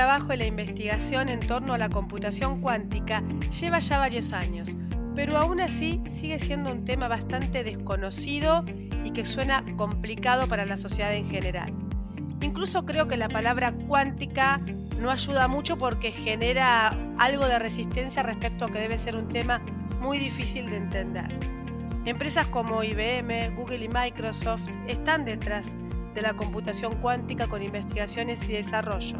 El trabajo y la investigación en torno a la computación cuántica lleva ya varios años, pero aún así sigue siendo un tema bastante desconocido y que suena complicado para la sociedad en general. Incluso creo que la palabra cuántica no ayuda mucho porque genera algo de resistencia respecto a que debe ser un tema muy difícil de entender. Empresas como IBM, Google y Microsoft están detrás de la computación cuántica con investigaciones y desarrollo.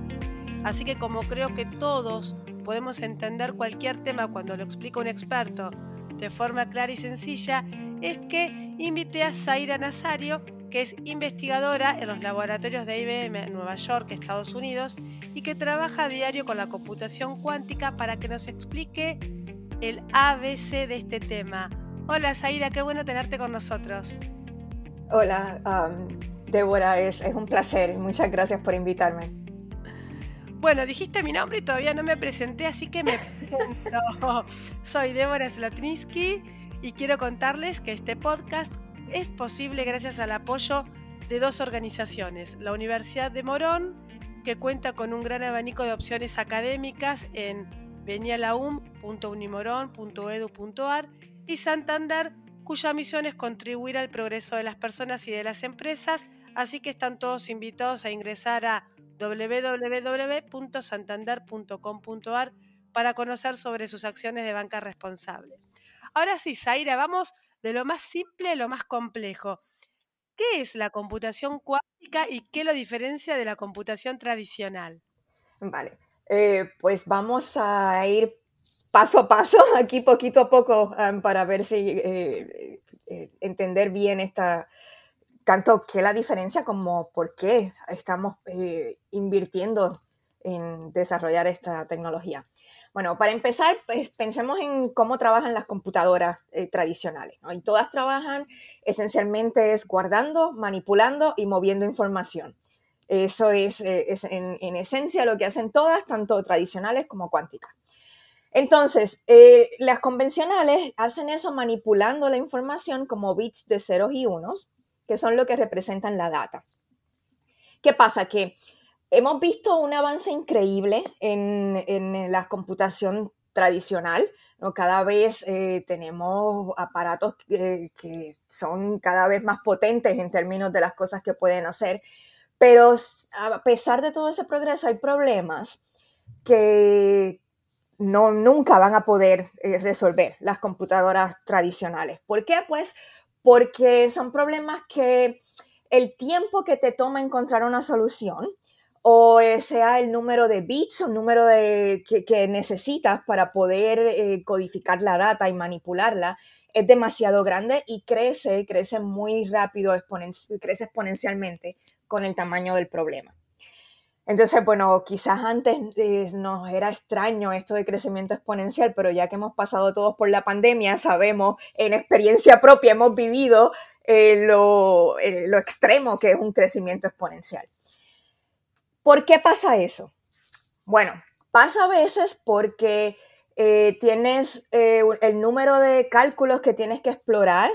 Así que como creo que todos podemos entender cualquier tema cuando lo explica un experto de forma clara y sencilla, es que invité a Zaira Nazario, que es investigadora en los laboratorios de IBM en Nueva York, Estados Unidos, y que trabaja a diario con la computación cuántica para que nos explique el ABC de este tema. Hola Zaira, qué bueno tenerte con nosotros. Hola, Débora, es, es un placer. Muchas gracias por invitarme. Bueno, dijiste mi nombre y todavía no me presenté, así que me presento. Soy Débora Zlotninsky y quiero contarles que este podcast es posible gracias al apoyo de dos organizaciones, la Universidad de Morón, que cuenta con un gran abanico de opciones académicas en venialaum.unimorón.edu.ar y Santander, cuya misión es contribuir al progreso de las personas y de las empresas, así que están todos invitados a ingresar a www.santander.com.ar para conocer sobre sus acciones de banca responsable. Ahora sí, Zaira, vamos de lo más simple a lo más complejo. ¿Qué es la computación cuántica y qué lo diferencia de la computación tradicional? Vale, eh, pues vamos a ir paso a paso, aquí poquito a poco, para ver si eh, eh, entender bien esta, tanto que la diferencia como por qué estamos eh, invirtiendo en desarrollar esta tecnología. Bueno, para empezar, pues, pensemos en cómo trabajan las computadoras eh, tradicionales. Y todas trabajan esencialmente es guardando, manipulando y moviendo información. Eso es, eh, en, en, esencia lo que hacen todas, tanto tradicionales como cuánticas. Entonces, las convencionales hacen eso manipulando la información como bits de ceros y unos que son lo que representan la data. ¿Qué pasa? Que hemos visto un avance increíble en, la computación tradicional. ¿no? Cada vez eh, tenemos aparatos que son cada vez más potentes en términos de las cosas que pueden hacer, pero a pesar de todo ese progreso hay problemas que no, nunca van a poder eh, resolver las computadoras tradicionales. ¿Por qué? Pues porque son problemas que el tiempo que te toma encontrar una solución, o sea el número de bits o número de, que, necesitas para poder eh, codificar la data y manipularla, es demasiado grande y crece, crece muy rápido, crece exponencialmente con el tamaño del problema. Entonces, bueno, quizás antes eh, nos era extraño esto de crecimiento exponencial, pero ya que hemos pasado todos por la pandemia, sabemos en experiencia propia, hemos vivido eh, lo, eh, lo extremo que es un crecimiento exponencial. ¿Por qué pasa eso? Bueno, pasa a veces porque tienes el número de cálculos que tienes que explorar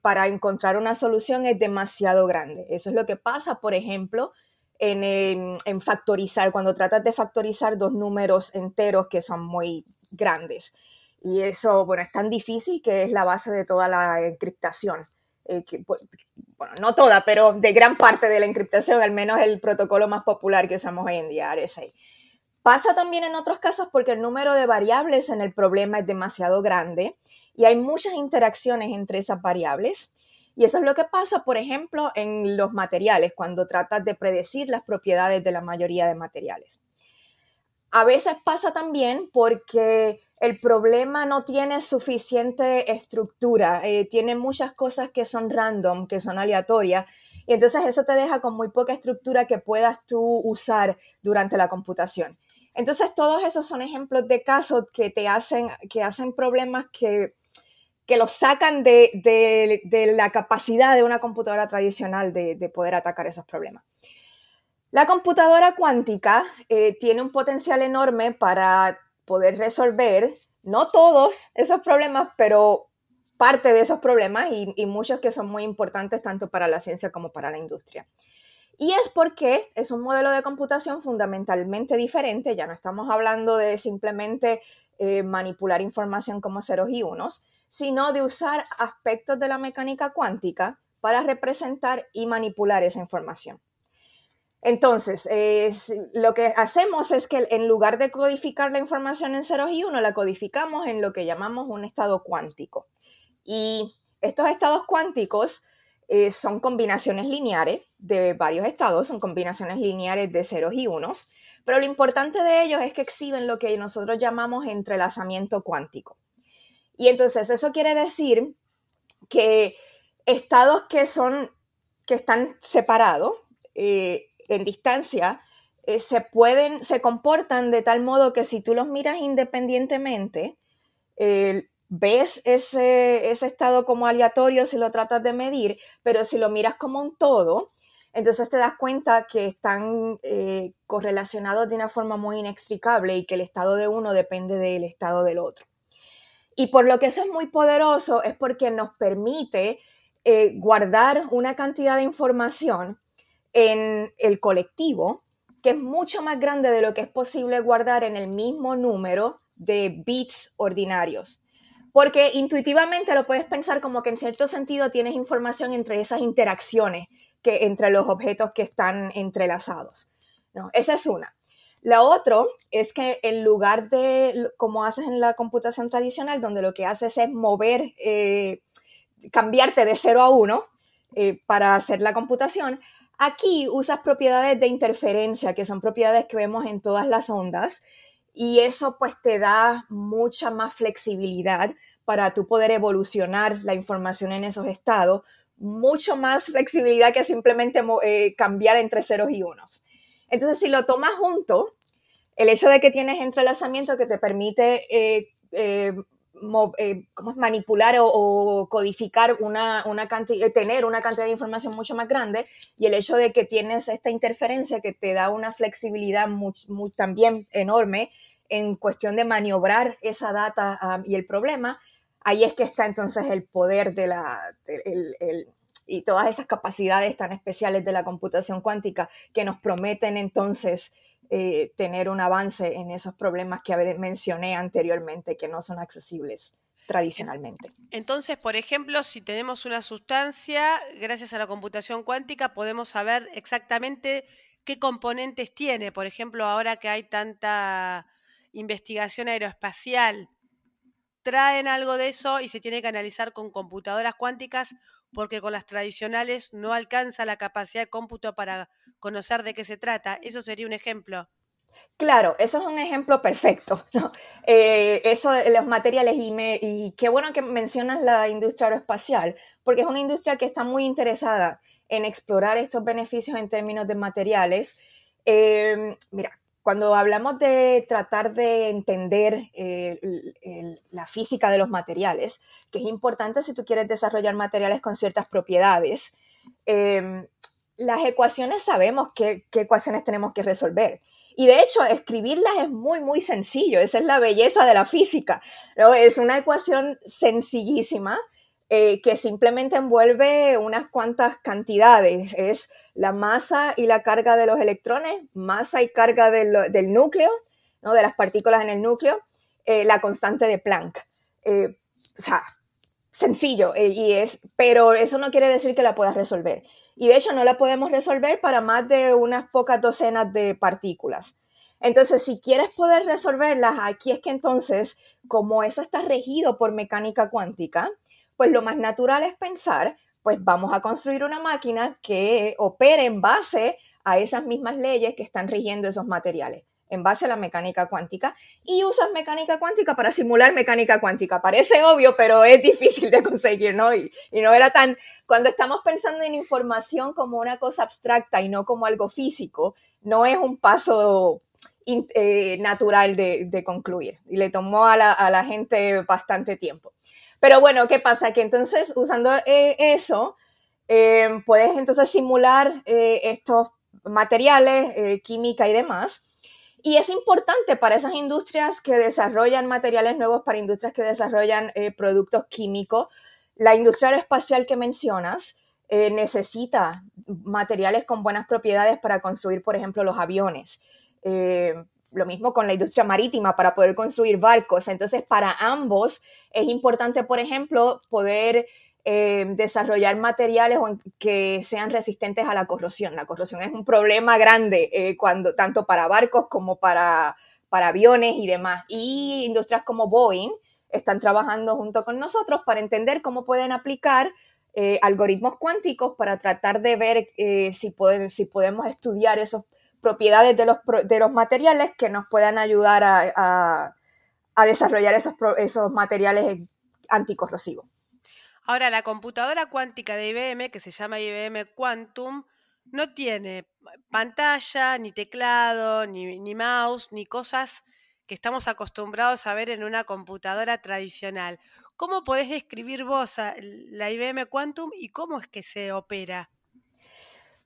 para encontrar una solución es demasiado grande. Eso es lo que pasa, por ejemplo, en, factorizar, cuando tratas de factorizar dos números enteros que son muy grandes. Y eso, bueno, es tan difícil que es la base de toda la encriptación. Eh, bueno, no toda, pero de gran parte de la encriptación, al menos el protocolo más popular que usamos hoy en día, RSA. Pasa también en otros casos porque el número de variables en el problema es demasiado grande y hay muchas interacciones entre esas variables y eso es lo que pasa, por ejemplo, en los materiales, cuando tratas de predecir las propiedades de la mayoría de materiales. A veces pasa también porque el problema no tiene suficiente estructura, eh, tiene muchas cosas que son random, que son aleatorias, y entonces eso te deja con muy poca estructura que puedas tú usar durante la computación. Entonces todos esos son ejemplos de casos que te hacen, que hacen problemas que que los sacan de, la capacidad de una computadora tradicional de, poder atacar esos problemas. La computadora cuántica eh, tiene un potencial enorme para poder resolver, no todos esos problemas, pero parte de esos problemas y, muchos que son muy importantes tanto para la ciencia como para la industria. Y es porque es un modelo de computación fundamentalmente diferente, ya no estamos hablando de simplemente eh, manipular información como ceros y unos, sino de usar aspectos de la mecánica cuántica para representar y manipular esa información. Entonces, lo que hacemos es que en lugar de codificar la información en ceros y unos, la codificamos en lo que llamamos un estado cuántico. Y estos estados cuánticos eh, son combinaciones lineares de varios estados, son combinaciones lineares de ceros y unos, pero lo importante de ellos es que exhiben lo que nosotros llamamos entrelazamiento cuántico. Y entonces eso quiere decir que estados que son que están separados eh, en distancia eh, se pueden se comportan de tal modo que si tú los miras independientemente ves ese, estado como aleatorio si lo tratas de medir, pero si lo miras como un todo, entonces te das cuenta que están eh, correlacionados de una forma muy inextricable y que el estado de uno depende del estado del otro. Y por lo que eso es muy poderoso es porque nos permite eh, guardar una cantidad de información en el colectivo que es mucho más grande de lo que es posible guardar en el mismo número de bits ordinarios. Porque intuitivamente lo puedes pensar como que en cierto sentido tienes información entre esas interacciones, que, entre los objetos que están entrelazados. ¿no? Esa es una. La otra es que en lugar de, como haces en la computación tradicional, donde lo que haces es mover, eh, cambiarte de 0 a 1 eh, para hacer la computación, aquí usas propiedades de interferencia, que son propiedades que vemos en todas las ondas, y eso pues te da mucha más flexibilidad para tú poder evolucionar la información en esos estados, mucho más flexibilidad que simplemente eh, cambiar entre ceros y unos. Entonces, si lo tomas junto, el hecho de que tienes entrelazamiento que te permite eh, eh, manipular o, codificar una, una cantidad, tener una cantidad de información mucho más grande y el hecho de que tienes esta interferencia que te da una flexibilidad también enorme en cuestión de maniobrar esa data um, y el problema, ahí es que está entonces el poder de la, y todas esas capacidades tan especiales de la computación cuántica que nos prometen entonces eh, tener un avance en esos problemas que mencioné anteriormente que no son accesibles tradicionalmente. Entonces, por ejemplo, si tenemos una sustancia, gracias a la computación cuántica podemos saber exactamente qué componentes tiene. Por ejemplo, ahora que hay tanta investigación aeroespacial, traen algo de eso y se tiene que analizar con computadoras cuánticas porque con las tradicionales no alcanza la capacidad de cómputo para conocer de qué se trata. Eso sería un ejemplo. Claro, eso es un ejemplo perfecto. Eh, eso de los materiales y, y qué bueno que mencionas la industria aeroespacial, porque es una industria que está muy interesada en explorar estos beneficios en términos de materiales. Eh, mira, cuando hablamos de tratar de entender eh, la física de los materiales, que es importante si tú quieres desarrollar materiales con ciertas propiedades, em, las ecuaciones sabemos qué, ecuaciones tenemos que resolver. Y de hecho, escribirlas es muy, muy sencillo. Esa es la belleza de la física. Es una ecuación sencillísima eh, que simplemente envuelve unas cuantas cantidades. Es la masa y la carga de los electrones, masa y carga del, núcleo, ¿no? de las partículas en el núcleo, eh, la constante de Planck. Eh, o sea, sencillo, y es, pero eso no quiere decir que la puedas resolver. Y de hecho no la podemos resolver para más de unas pocas docenas de partículas. Entonces, si quieres poder resolverlas, aquí es que entonces, como eso está regido por mecánica cuántica, pues lo más natural es pensar, pues vamos a construir una máquina que opere en base a esas mismas leyes que están rigiendo esos materiales, en base a la mecánica cuántica, y usas mecánica cuántica para simular mecánica cuántica. Parece obvio, pero es difícil de conseguir, ¿no? Y, no era tan, cuando estamos pensando en información como una cosa abstracta y no como algo físico, no es un paso eh, natural de, concluir. Y le tomó a la gente bastante tiempo. Pero bueno, ¿qué pasa? Que entonces usando eh, eso, eh, puedes entonces simular eh, estos materiales, química y demás. Y es importante para esas industrias que desarrollan materiales nuevos, para industrias que desarrollan productos químicos. La industria aeroespacial que mencionas necesita materiales con buenas propiedades para construir, por ejemplo, los aviones. Eh, lo mismo con la industria marítima para poder construir barcos. Entonces, para ambos es importante, por ejemplo, poder eh, desarrollar materiales que sean resistentes a la corrosión. La corrosión es un problema grande cuando, tanto para barcos como para, para aviones y demás. Y industrias como Boeing están trabajando junto con nosotros para entender cómo pueden aplicar eh, algoritmos cuánticos para tratar de ver eh, si, pueden, si podemos estudiar esas propiedades de los, de los materiales que nos puedan ayudar a, a, desarrollar esos, esos materiales anticorrosivos. Ahora, la computadora cuántica de IBM, que se llama IBM Quantum, no tiene pantalla, ni teclado, ni, ni mouse, ni cosas que estamos acostumbrados a ver en una computadora tradicional. ¿Cómo podés describir vos la IBM Quantum y cómo es que se opera?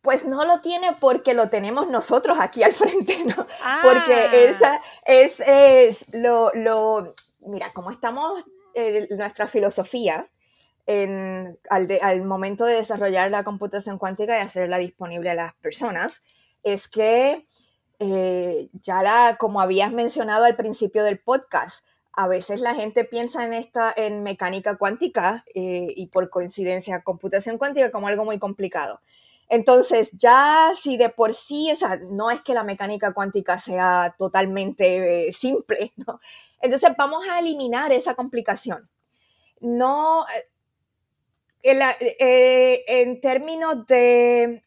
Pues no lo tiene porque lo tenemos nosotros aquí al frente, ¿no? Porque ah. esa es, lo, mira, como estamos, en nuestra filosofía en, al, momento de desarrollar la computación cuántica y hacerla disponible a las personas, es que eh, ya la, como habías mencionado al principio del podcast, a veces la gente piensa en esta, en mecánica cuántica eh, y por coincidencia computación cuántica como algo muy complicado. Entonces, ya si de por sí, esa, no es que la mecánica cuántica sea totalmente eh, simple, ¿no? Entonces vamos a eliminar esa complicación. No, en, en términos de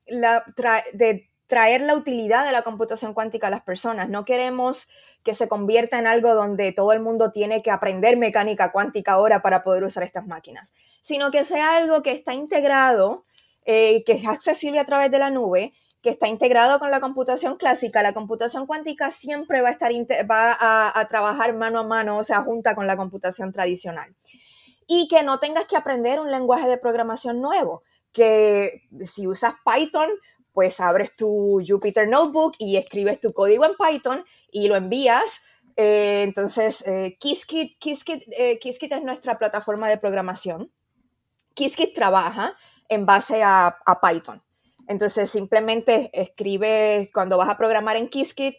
traer la utilidad de la computación cuántica a las personas. No queremos que se convierta en algo donde todo el mundo tiene que aprender mecánica cuántica ahora para poder usar estas máquinas, sino que sea algo que está integrado, eh, que es accesible a través de la nube, que está integrado con la computación clásica. La computación cuántica siempre va a, estar va a, trabajar mano a mano, o sea, junta con la computación tradicional. Y que no tengas que aprender un lenguaje de programación nuevo que si usas Python, pues abres tu Jupyter Notebook y escribes tu código en Python y lo envías. Eh, entonces, eh, Qiskit, eh, Qiskit, es nuestra plataforma de programación. Qiskit trabaja en base a, Python. Entonces, simplemente escribes, cuando vas a programar en Qiskit,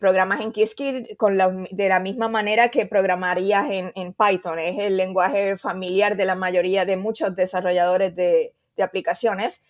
programas en Qiskit con de la misma manera que programarías en, Python. Es el lenguaje familiar de la mayoría de muchos desarrolladores de, de aplicaciones.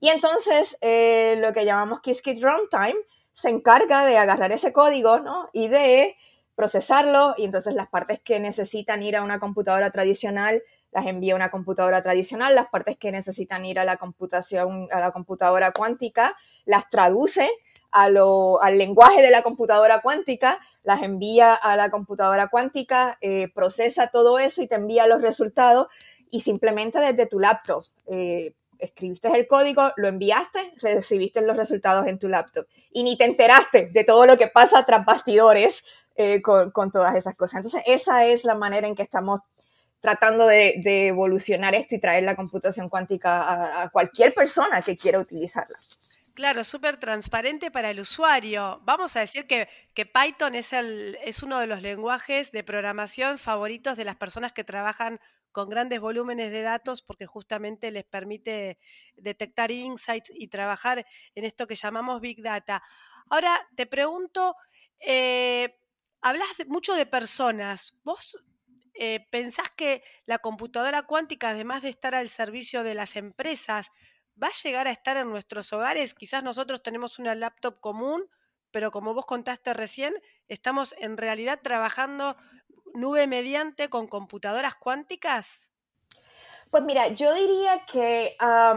Y entonces eh, lo que llamamos Qiskit Runtime se encarga de agarrar ese código ¿no? y de procesarlo y entonces las partes que necesitan ir a una computadora tradicional las envía a una computadora tradicional, las partes que necesitan ir a la computación, a la computadora cuántica, las traduce a lo, al lenguaje de la computadora cuántica, las envía a la computadora cuántica, eh, procesa todo eso y te envía los resultados y simplemente desde tu laptop. Eh, escribiste el código, lo enviaste, recibiste los resultados en tu laptop. Y ni te enteraste de todo lo que pasa tras bastidores eh, con, todas esas cosas. Entonces, esa es la manera en que estamos tratando de, evolucionar esto y traer la computación cuántica a, cualquier persona que quiera utilizarla. Claro, súper transparente para el usuario. Vamos a decir que, que Python es, el, es uno de los lenguajes de programación favoritos de las personas que trabajan con grandes volúmenes de datos porque justamente les permite detectar insights y trabajar en esto que llamamos Big Data. Ahora te pregunto, eh, hablas mucho de personas. ¿Vos eh, pensás que la computadora cuántica, además de estar al servicio de las empresas, va a llegar a estar en nuestros hogares? Quizás nosotros tenemos una laptop común, pero como vos contaste recién, estamos en realidad trabajando nube mediante con computadoras cuánticas? Pues mira, yo diría que a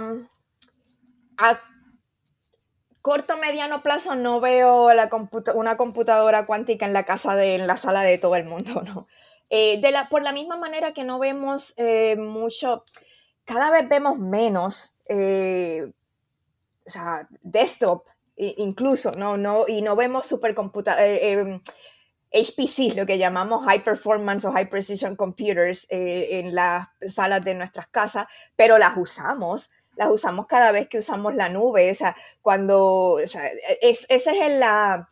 corto mediano plazo no veo una computadora cuántica en la casa de, en la sala de todo el mundo, ¿no? Eh, de la, por la misma manera que no vemos eh, mucho, cada vez vemos menos, eh, o sea, desktop incluso, ¿no? no y no vemos supercomputadores em, HPC, lo que llamamos High Performance o High Precision Computers en las salas de nuestras casas, pero las usamos, las usamos cada vez que usamos la nube, o sea, cuando, es, esa, es la,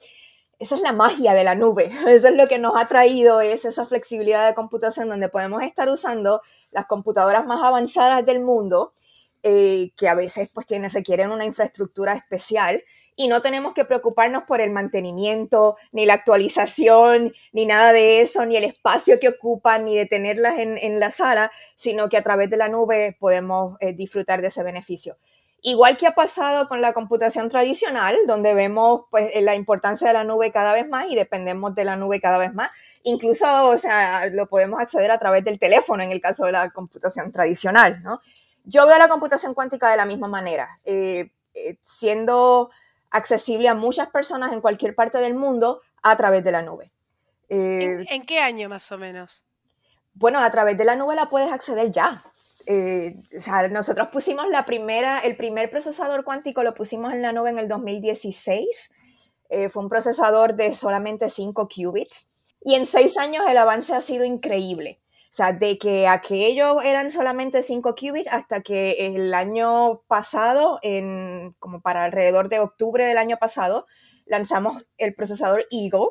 esa es la magia de la nube, eso es lo que nos ha traído, es esa flexibilidad de computación donde podemos estar usando las computadoras más avanzadas del mundo eh, que a veces pues tienen, requieren una infraestructura especial y no tenemos que preocuparnos por el mantenimiento, ni la actualización, ni nada de eso, ni el espacio que ocupan, ni de tenerlas en, la sala, sino que a través de la nube podemos eh, disfrutar de ese beneficio. Igual que ha pasado con la computación tradicional, donde vemos pues, la importancia de la nube cada vez más y dependemos de la nube cada vez más. Incluso, o sea, lo podemos acceder a través del teléfono en el caso de la computación tradicional, ¿no? Yo veo la computación cuántica de la misma manera, eh, eh, siendo accesible a muchas personas en cualquier parte del mundo a través de la nube. ¿En, eh, qué año más o menos? Bueno, a través de la nube la puedes acceder ya. Eh, o sea, nosotros pusimos la primera, el primer procesador cuántico lo pusimos en la nube en el 2016. Eh, fue un procesador de solamente 5 qubits. Y en seis años el avance ha sido increíble. O sea, de que aquellos eran solamente 5 qubits hasta que el año pasado, en, como para alrededor de octubre del año pasado, lanzamos el procesador Eagle,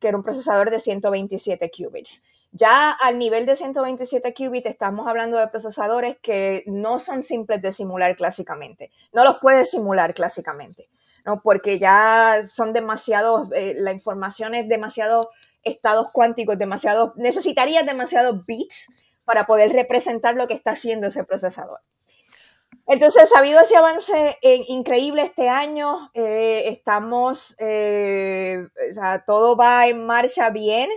que era un procesador de 127 qubits. Ya al nivel de 127 qubits estamos hablando de procesadores que no son simples de simular clásicamente. No los puedes simular clásicamente, ¿no? Porque ya son demasiados, eh, la información es demasiado estados cuánticos demasiado, necesitarías demasiados bits para poder representar lo que está haciendo ese procesador. Entonces, ha habido ese avance increíble este año, eh, estamos, eh, o sea, todo va en marcha bien,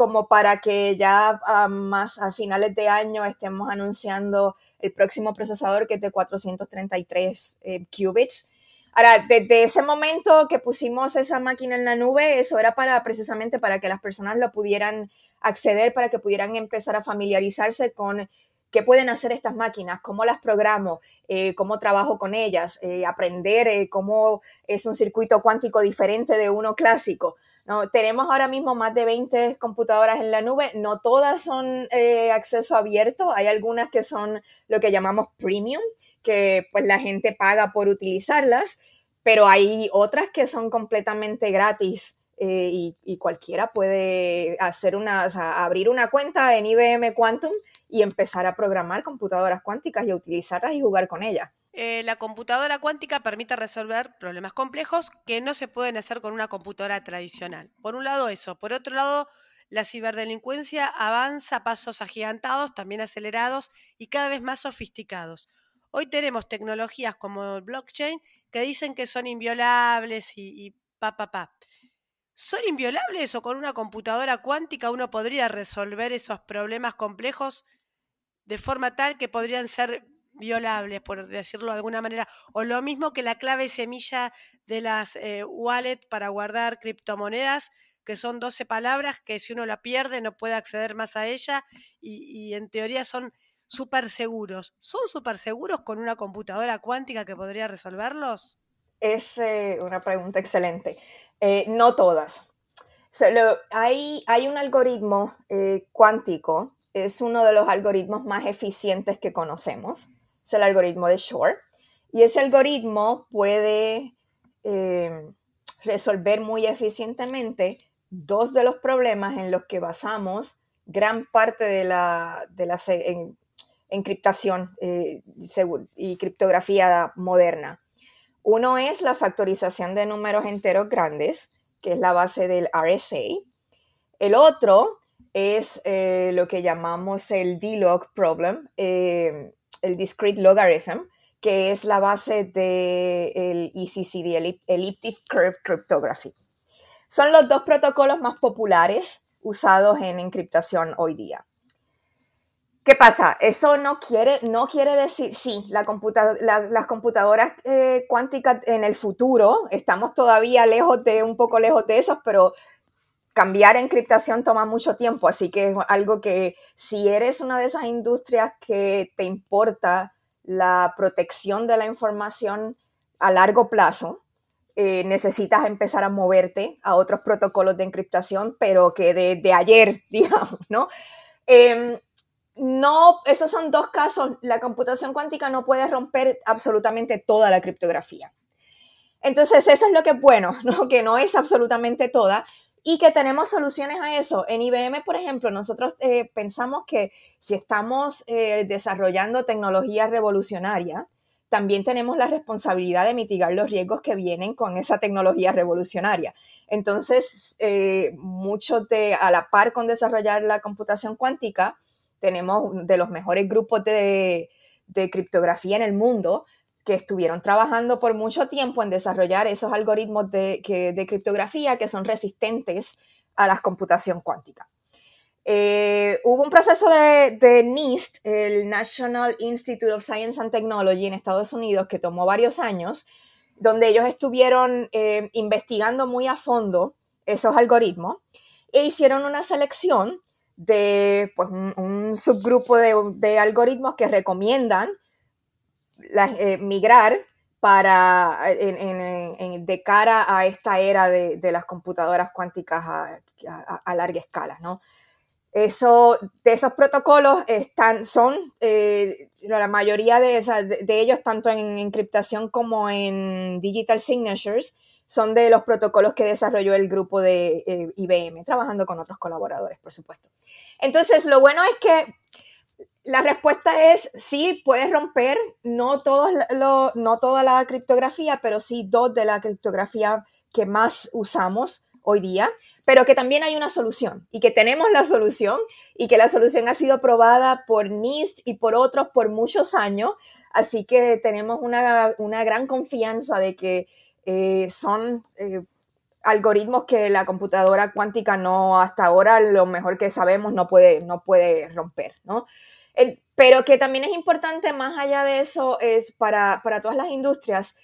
como para que ya más a finales de año estemos anunciando el próximo procesador que es de 433 eh, qubits Ahora, desde ese momento que pusimos esa máquina en la nube, eso era para precisamente para que las personas lo pudieran acceder, para que pudieran empezar a familiarizarse con qué pueden hacer estas máquinas, cómo las programo, eh, cómo trabajo con ellas, eh, aprender eh, cómo es un circuito cuántico diferente de uno clásico. ¿No? Tenemos ahora mismo más de 20 computadoras en la nube, no todas son acceso abierto, hay algunas que son lo que llamamos premium, que pues la gente paga por utilizarlas, pero hay otras que son completamente gratis eh, y, cualquiera puede hacer una, abrir una cuenta en IBM Quantum y empezar a programar computadoras cuánticas y a utilizarlas y jugar con ellas. Eh, la computadora cuántica permite resolver problemas complejos que no se pueden hacer con una computadora tradicional. Por un lado eso, por otro lado la ciberdelincuencia avanza a pasos agigantados, también acelerados y cada vez más sofisticados. Hoy tenemos tecnologías como el blockchain que dicen que son inviolables y, pa, pa, pa. ¿Son inviolables o con una computadora cuántica uno podría resolver esos problemas complejos de forma tal que podrían ser violables, por decirlo de alguna manera? O lo mismo que la clave semilla de las eh, wallets para guardar criptomonedas, que son 12 palabras que si uno la pierde no puede acceder más a ella y en teoría son súper seguros. ¿Son súper seguros con una computadora cuántica que podría resolverlos? Es eh, una pregunta excelente. Eh, no todas. hay, hay, un algoritmo eh, cuántico, es uno de los algoritmos más eficientes que conocemos, es el algoritmo de Shor, y ese algoritmo puede resolver muy eficientemente dos de los problemas en los que basamos gran parte de la, de la encriptación eh, y criptografía moderna. Uno es la factorización de números enteros grandes, que es la base del RSA. El otro es eh, lo que llamamos el D-log problem, eh, el discrete logarithm, que es la base del ECCD, el Elliptic Curve Cryptography. Son los dos protocolos más populares usados en encriptación hoy día. ¿Qué pasa? Eso no quiere, no quiere decir, sí, la las computadoras eh, cuánticas en el futuro, estamos todavía lejos de, un poco lejos de eso, pero cambiar encriptación toma mucho tiempo, así que es algo que si eres una de esas industrias que te importa la protección de la información a largo plazo, eh, necesitas empezar a moverte a otros protocolos de encriptación, pero que de, ayer, digamos, ¿no? Em, no, esos son dos casos. La computación cuántica no puede romper absolutamente toda la criptografía. Entonces, eso es lo que es bueno, ¿no? que no es absolutamente toda y que tenemos soluciones a eso. En IBM, por ejemplo, nosotros eh, pensamos que si estamos eh, desarrollando tecnología revolucionaria, también tenemos la responsabilidad de mitigar los riesgos que vienen con esa tecnología revolucionaria. Entonces, eh, mucho de, a la par con desarrollar la computación cuántica, tenemos de los mejores grupos de, criptografía en el mundo que estuvieron trabajando por mucho tiempo en desarrollar esos algoritmos de, de criptografía que son resistentes a la computación cuántica. Eh, hubo un proceso de, NIST, el National Institute of Science and Technology en Estados Unidos, que tomó varios años, donde ellos estuvieron eh, investigando muy a fondo esos algoritmos e hicieron una selección de pues, un, subgrupo de, algoritmos que recomiendan eh, migrar para de cara a esta era de, las computadoras cuánticas a, a larga escala, ¿no? Eso, de esos protocolos están, son eh, la mayoría de, de, ellos, tanto en encriptación como en digital signatures, son de los protocolos que desarrolló el grupo de eh, IBM, trabajando con otros colaboradores, por supuesto. Entonces, lo bueno es que la respuesta es sí, puedes romper, no, todos toda la criptografía, pero sí dos de la criptografía que más usamos hoy día pero que también hay una solución y que tenemos la solución y que la solución ha sido probada por NIST y por otros por muchos años. Así que tenemos una, gran confianza de que eh, son eh, algoritmos que la computadora cuántica no, hasta ahora, lo mejor que sabemos, no puede, no puede romper, ¿no? Pero que también es importante, más allá de eso, es para, para todas las industrias,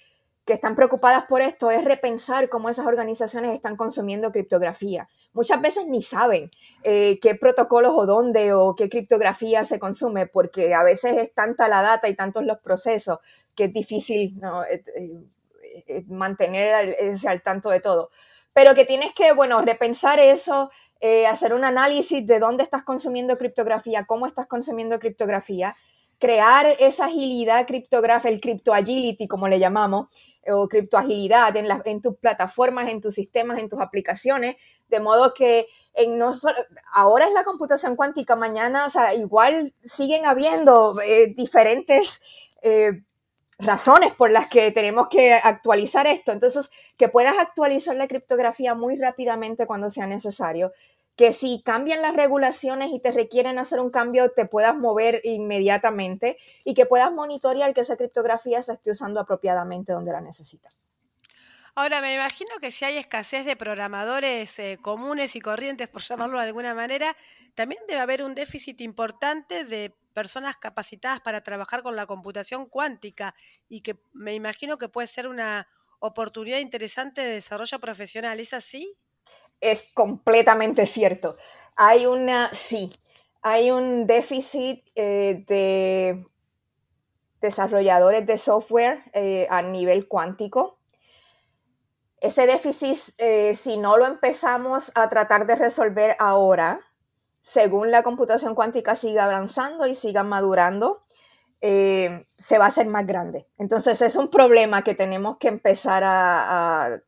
que están preocupadas por esto es repensar cómo esas organizaciones están consumiendo criptografía. Muchas veces ni saben eh, qué protocolos o dónde o qué criptografía se consume, porque a veces es tanta la data y tantos los procesos que es difícil eh, eh, mantener ese al tanto de todo. Pero que tienes que, bueno, repensar eso, hacer un análisis de dónde estás consumiendo criptografía, cómo estás consumiendo criptografía, crear esa agilidad criptográfica, el crypto agility, como le llamamos, o criptoagilidad en, en tus plataformas, en tus sistemas, en tus aplicaciones, de modo que en no solo, ahora es la computación cuántica, mañana, o sea, igual siguen habiendo eh, diferentes eh, razones por las que tenemos que actualizar esto. Entonces, que puedas actualizar la criptografía muy rápidamente cuando sea necesario que si cambian las regulaciones y te requieren hacer un cambio, te puedas mover inmediatamente y que puedas monitorear que esa criptografía se esté usando apropiadamente donde la necesitas. Ahora, me imagino que si hay escasez de programadores eh, comunes y corrientes, por llamarlo de alguna manera, también debe haber un déficit importante de personas capacitadas para trabajar con la computación cuántica y que me imagino que puede ser una oportunidad interesante de desarrollo profesional. ¿Es así? es completamente cierto. Hay una, sí, hay un déficit eh, de desarrolladores de software eh, a nivel cuántico. Ese déficit, eh, si no lo empezamos a tratar de resolver ahora, según la computación cuántica siga avanzando y siga madurando, se va a hacer más grande. Entonces es un problema que tenemos que empezar a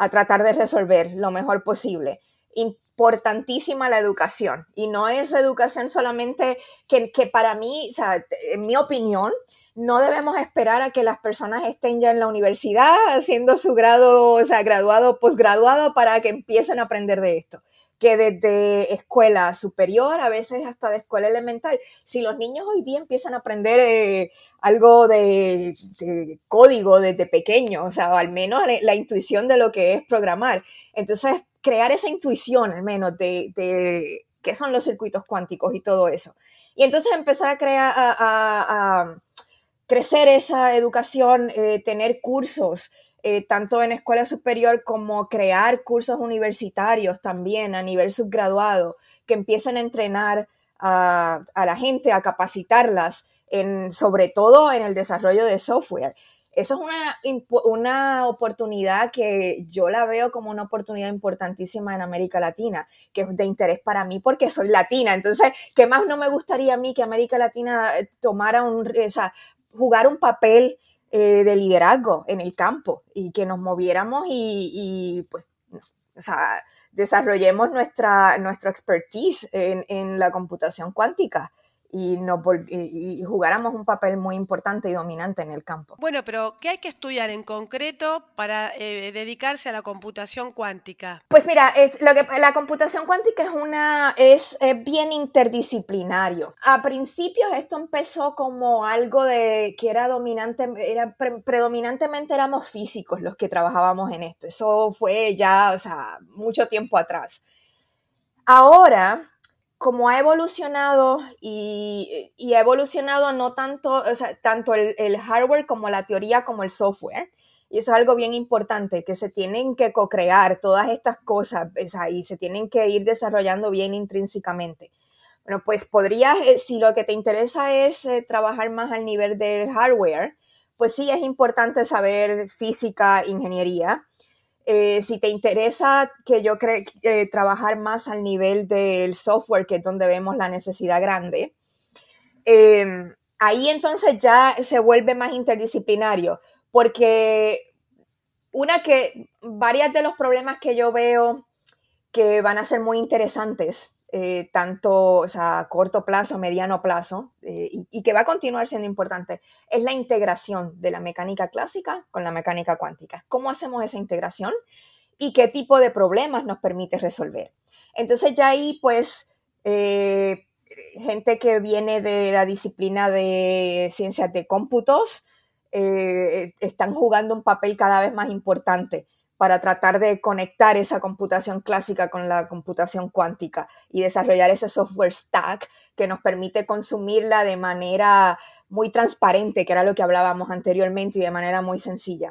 a tratar de resolver lo mejor posible. Importantísima la educación. Y no es educación solamente que, para mí, o sea, en mi opinión, no debemos esperar a que las personas estén ya en la universidad haciendo su grado, o sea, graduado, posgraduado para que empiecen a aprender de esto que desde escuela superior, a veces hasta de escuela elemental, si los niños hoy día empiezan a aprender eh, algo de, código desde pequeño, o sea, al menos la, intuición de lo que es programar, entonces crear esa intuición al menos de, qué son los circuitos cuánticos y todo eso. Y entonces empezar a crear, a, crecer esa educación, eh, tener cursos, eh, tanto en escuela superior como crear cursos universitarios también a nivel subgraduado, que empiecen a entrenar a, la gente, a capacitarlas, en, sobre todo en el desarrollo de software. Eso es una, una oportunidad que yo la veo como una oportunidad importantísima en América Latina, que es de interés para mí porque soy latina. Entonces, ¿qué más no me gustaría a mí que América Latina eh, tomara un, o sea, jugar un papel eh, de liderazgo en el campo y que nos moviéramos y, pues, o sea, desarrollemos nuestra, nuestra expertise en, la computación cuántica y, nos y, jugáramos un papel muy importante y dominante en el campo. Bueno, pero ¿qué hay que estudiar en concreto para eh, dedicarse a la computación cuántica? Pues mira, es, lo que, la computación cuántica es, una, es, bien interdisciplinario. A principios esto empezó como algo de que era dominante, era predominantemente éramos físicos los que trabajábamos en esto. Eso fue ya, o sea, mucho tiempo atrás. Ahora como ha evolucionado y, ha evolucionado no tanto, o sea, tanto el, hardware como la teoría como el software. Y eso es algo bien importante, que se tienen que co-crear todas estas cosas y se tienen que ir desarrollando bien intrínsecamente. Bueno, pues podrías, eh, si lo que te interesa es eh, trabajar más al nivel del hardware, pues sí es importante saber física, ingeniería, eh, si te interesa que yo creo eh, trabajar más al nivel del software, que es donde vemos la necesidad grande, em, ahí entonces ya se vuelve más interdisciplinario, porque una que varios de los problemas que yo veo que van a ser muy interesantes eh, tanto a corto plazo, mediano plazo, eh, y, que va a continuar siendo importante, es la integración de la mecánica clásica con la mecánica cuántica. ¿Cómo hacemos esa integración? Y qué tipo de problemas nos permite resolver. Entonces ya ahí, pues, eh, gente que viene de la disciplina de ciencias de cómputos, están jugando un papel cada vez más importante para tratar de conectar esa computación clásica con la computación cuántica y desarrollar ese software stack que nos permite consumirla de manera muy transparente, que era lo que hablábamos anteriormente, y de manera muy sencilla.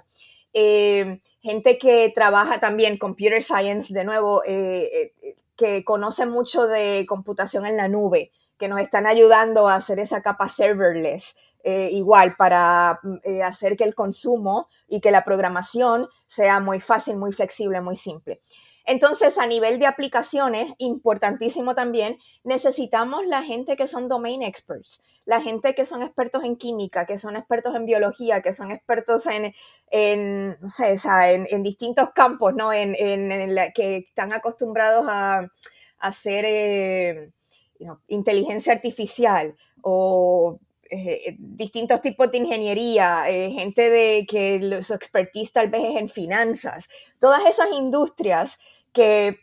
Eh, gente que trabaja también computer science, de nuevo, eh, eh, que conoce mucho de computación en la nube, que nos están ayudando a hacer esa capa serverless, eh, igual para mm, eh, hacer que el consumo y que la programación sea muy fácil, muy flexible, muy simple. Entonces, a nivel de aplicaciones, importantísimo también, necesitamos la gente que son domain experts, la gente que son expertos en química, que son expertos en biología, que son expertos en, no sé, o sea, en, distintos campos, ¿no? En, que están acostumbrados a, hacer eh, inteligencia artificial o eh, distintos tipos de ingeniería, eh, gente de que su expertise tal vez es en finanzas, todas esas industrias que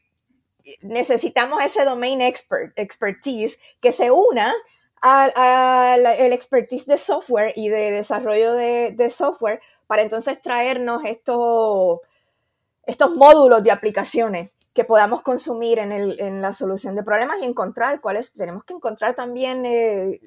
necesitamos ese domain expert, expertise que se una al expertise de software y de desarrollo de, software para entonces traernos estos, estos módulos de aplicaciones que podamos consumir en, el, en, la solución de problemas y encontrar cuáles, tenemos que encontrar también eh,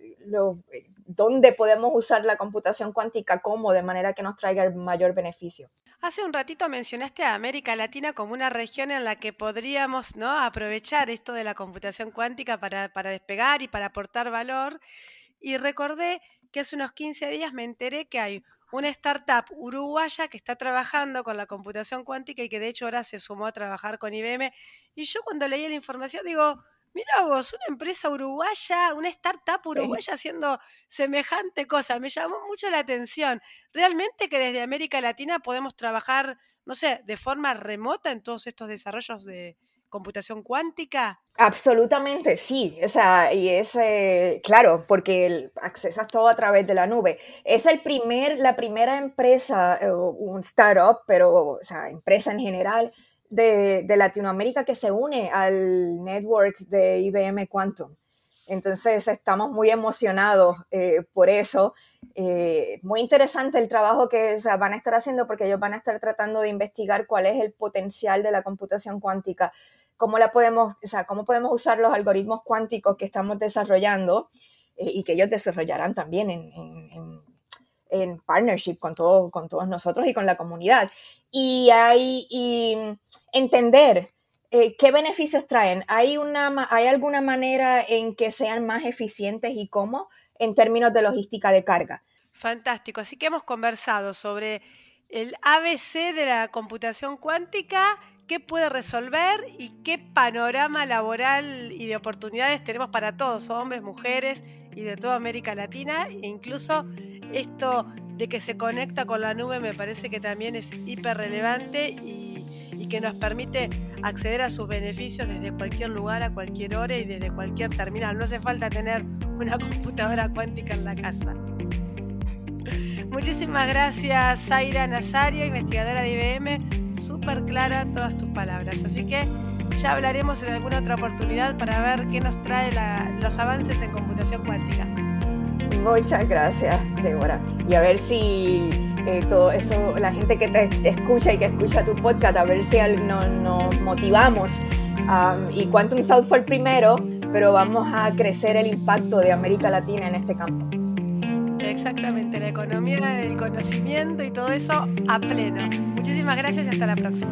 dónde podemos usar la computación cuántica, cómo, de manera que nos traiga el mayor beneficio. Hace un ratito mencionaste a América Latina como una región en la que podríamos ¿no? aprovechar esto de la computación cuántica para, para despegar y para aportar valor. Y recordé que hace unos 15 días me enteré que hay una startup uruguaya que está trabajando con la computación cuántica y que de hecho ahora se sumó a trabajar con IBM. Y yo cuando leí la información digo, Mira vos, una empresa uruguaya, una startup uruguaya haciendo semejante cosa, me llamó mucho la atención. Realmente que desde América Latina podemos trabajar, no sé, de forma remota en todos estos desarrollos de computación cuántica. Absolutamente, sí. O sea, y es, eh, claro, porque accesas todo a través de la nube. Es el primer, la primera empresa, eh, un startup, pero, o sea, empresa en general, de, Latinoamérica que se une al network de IBM Quantum. Entonces estamos muy emocionados eh, por eso. Eh, muy interesante el trabajo que van a estar haciendo porque ellos van a estar tratando de investigar cuál es el potencial de la computación cuántica, cómo, la podemos, o sea, cómo podemos usar los algoritmos cuánticos que estamos desarrollando eh, y que ellos desarrollarán también en, en partnership con, todo, con todos nosotros y con la comunidad. Y, hay, entender eh, qué beneficios traen. ¿Hay, una, ¿Hay alguna manera en que sean más eficientes y cómo en términos de logística de carga? Fantástico. Así que hemos conversado sobre el ABC de la computación cuántica, qué puede resolver y qué panorama laboral y de oportunidades tenemos para todos, hombres, mujeres y de toda América Latina, e incluso esto de que se conecta con la nube me parece que también es hiper relevante y, que nos permite acceder a sus beneficios desde cualquier lugar, a cualquier hora y desde cualquier terminal. No hace falta tener una computadora cuántica en la casa. Muchísimas gracias, Zaira Nazario, investigadora de IBM. Súper clara todas tus palabras. Así que ya hablaremos en alguna otra oportunidad para ver qué nos trae los avances en computación cuántica. Muchas gracias, Débora. Y a ver si eh, todo eso, la gente que te escucha y que escucha tu podcast, a ver si nos motivamos. y Quantum South fue el primero, pero vamos a crecer el impacto de América Latina en este campo. Exactamente, la economía del conocimiento y todo eso a pleno. Muchísimas gracias y hasta la próxima.